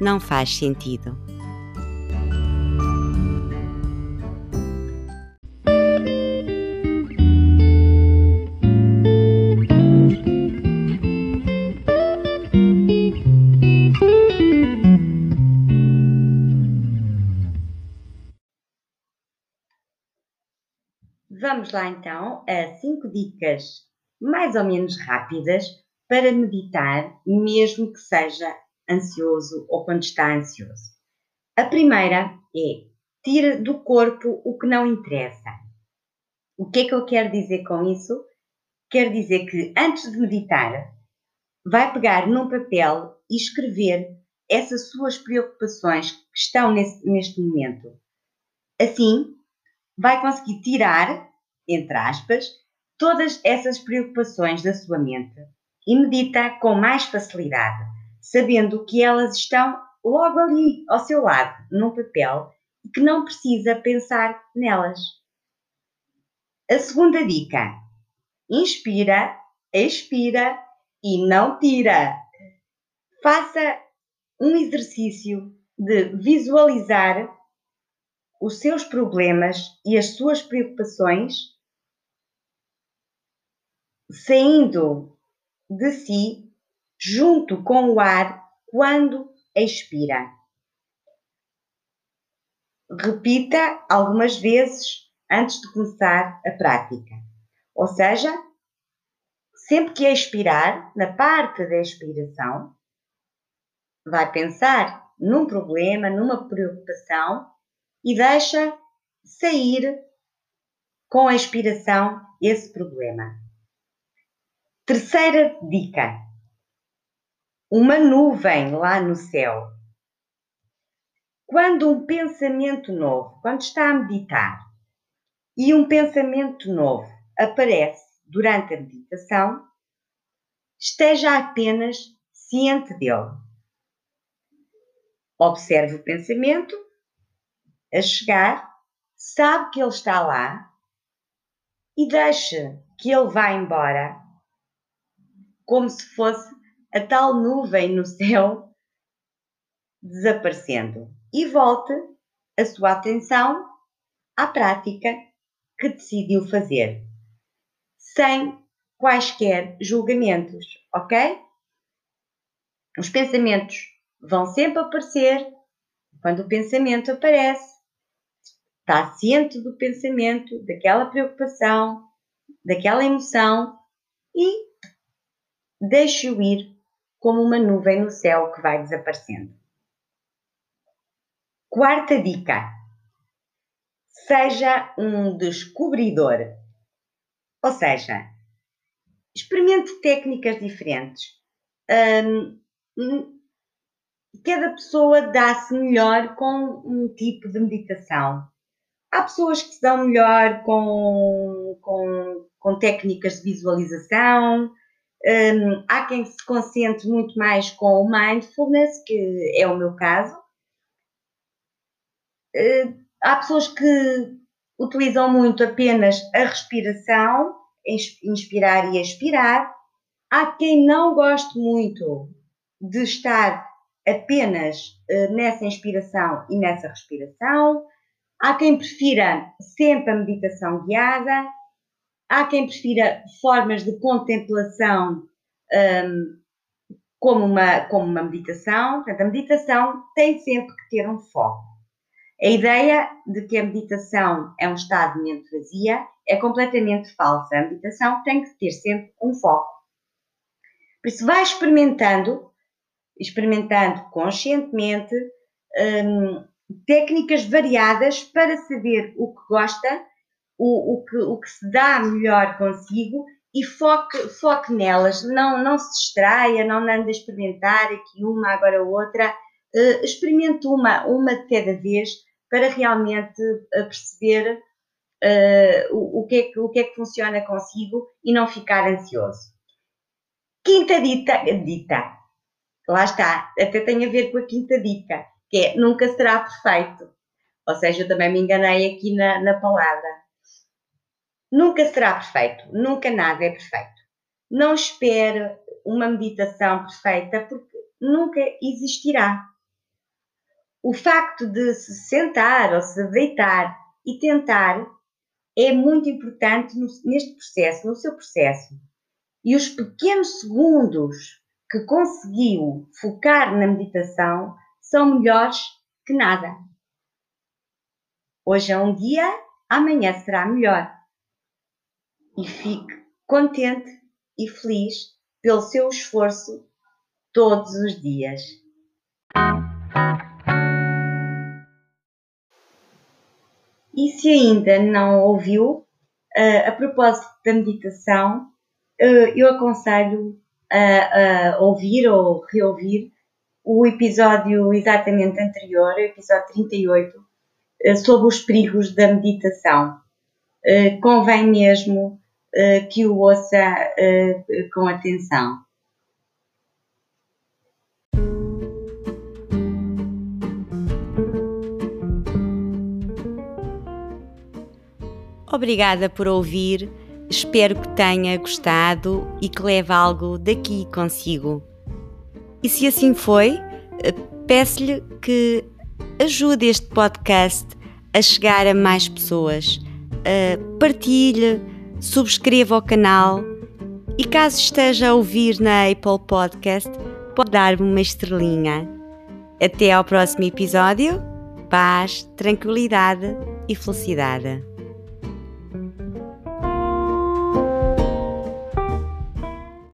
não faz sentido. Vamos lá então a cinco dicas mais ou menos rápidas para meditar, mesmo que seja ansioso ou quando está ansioso. A primeira é tira do corpo o que não interessa. O que é que eu quero dizer com isso? Quero dizer que antes de meditar, vai pegar num papel e escrever essas suas preocupações que estão nesse, neste momento. Assim, vai conseguir tirar, entre aspas, todas essas preocupações da sua mente e medita com mais facilidade sabendo que elas estão logo ali, ao seu lado, num papel, e que não precisa pensar nelas. A segunda dica: inspira, expira e não tira. Faça um exercício de visualizar os seus problemas e as suas preocupações saindo de si junto com o ar quando expira. Repita algumas vezes antes de começar a prática. Ou seja, sempre que expirar, na parte da expiração, vai pensar num problema, numa preocupação e deixa sair com a expiração esse problema. Terceira dica: uma nuvem lá no céu. Quando um pensamento novo, quando está a meditar, e um pensamento novo aparece durante a meditação, esteja apenas ciente dele. Observe o pensamento a chegar, sabe que ele está lá e deixe que ele vá embora como se fosse a tal nuvem no céu desaparecendo e volte a sua atenção à prática que decidiu fazer, sem quaisquer julgamentos, ok? Os pensamentos vão sempre aparecer. Quando o pensamento aparece, está ciente do pensamento, daquela preocupação, daquela emoção e deixe-o ir como uma nuvem no céu que vai desaparecendo. Quarta dica: seja um descobridor. Ou seja, experimente técnicas diferentes. Hum, cada pessoa dá-se melhor com um tipo de meditação. Há pessoas que se dão melhor com, com, com técnicas de visualização, um, há quem se concentre muito mais com o mindfulness, que é o meu caso. Uh, há pessoas que utilizam muito apenas a respiração, inspirar e expirar. Há quem não goste muito de estar apenas uh, nessa inspiração e nessa respiração. Há quem prefira sempre a meditação guiada. Há quem prefira formas de contemplação um, como, uma, como uma meditação. Portanto, a meditação tem sempre que ter um foco. A ideia de que a meditação é um estado de mente vazia é completamente falsa. A meditação tem que ter sempre um foco. Por isso, vai experimentando, experimentando conscientemente um, técnicas variadas para saber o que gosta o, o, que, o que se dá melhor consigo e foque, foque nelas, não, não se distraia, não ande a experimentar aqui uma, agora outra, uh, experimente uma, uma de cada vez para realmente perceber uh, o, o, que é que, o que é que funciona consigo e não ficar ansioso. Quinta dita, dita, lá está, até tem a ver com a quinta dica, que é nunca será perfeito. Ou seja, eu também me enganei aqui na, na palavra. Nunca será perfeito, nunca nada é perfeito. Não espere uma meditação perfeita porque nunca existirá. O facto de se sentar ou se deitar e tentar é muito importante neste processo, no seu processo. E os pequenos segundos que conseguiu focar na meditação são melhores que nada. Hoje é um dia, amanhã será melhor. E fique contente e feliz pelo seu esforço todos os dias. E se ainda não ouviu, uh, a propósito da meditação, uh, eu aconselho a, ouvir ou reouvir o episódio exatamente anterior, o episódio 38, uh, sobre os perigos da meditação. convém mesmo que o ouça com atenção. Obrigada por ouvir, espero que tenha gostado e que leve algo daqui consigo. E se assim foi, eh, peço-lhe que ajude este podcast a chegar a mais pessoas. partilhe, subscreva o canal e caso esteja a ouvir na Apple Podcast, pode dar-me uma estrelinha. Até ao próximo episódio. Paz, tranquilidade e felicidade.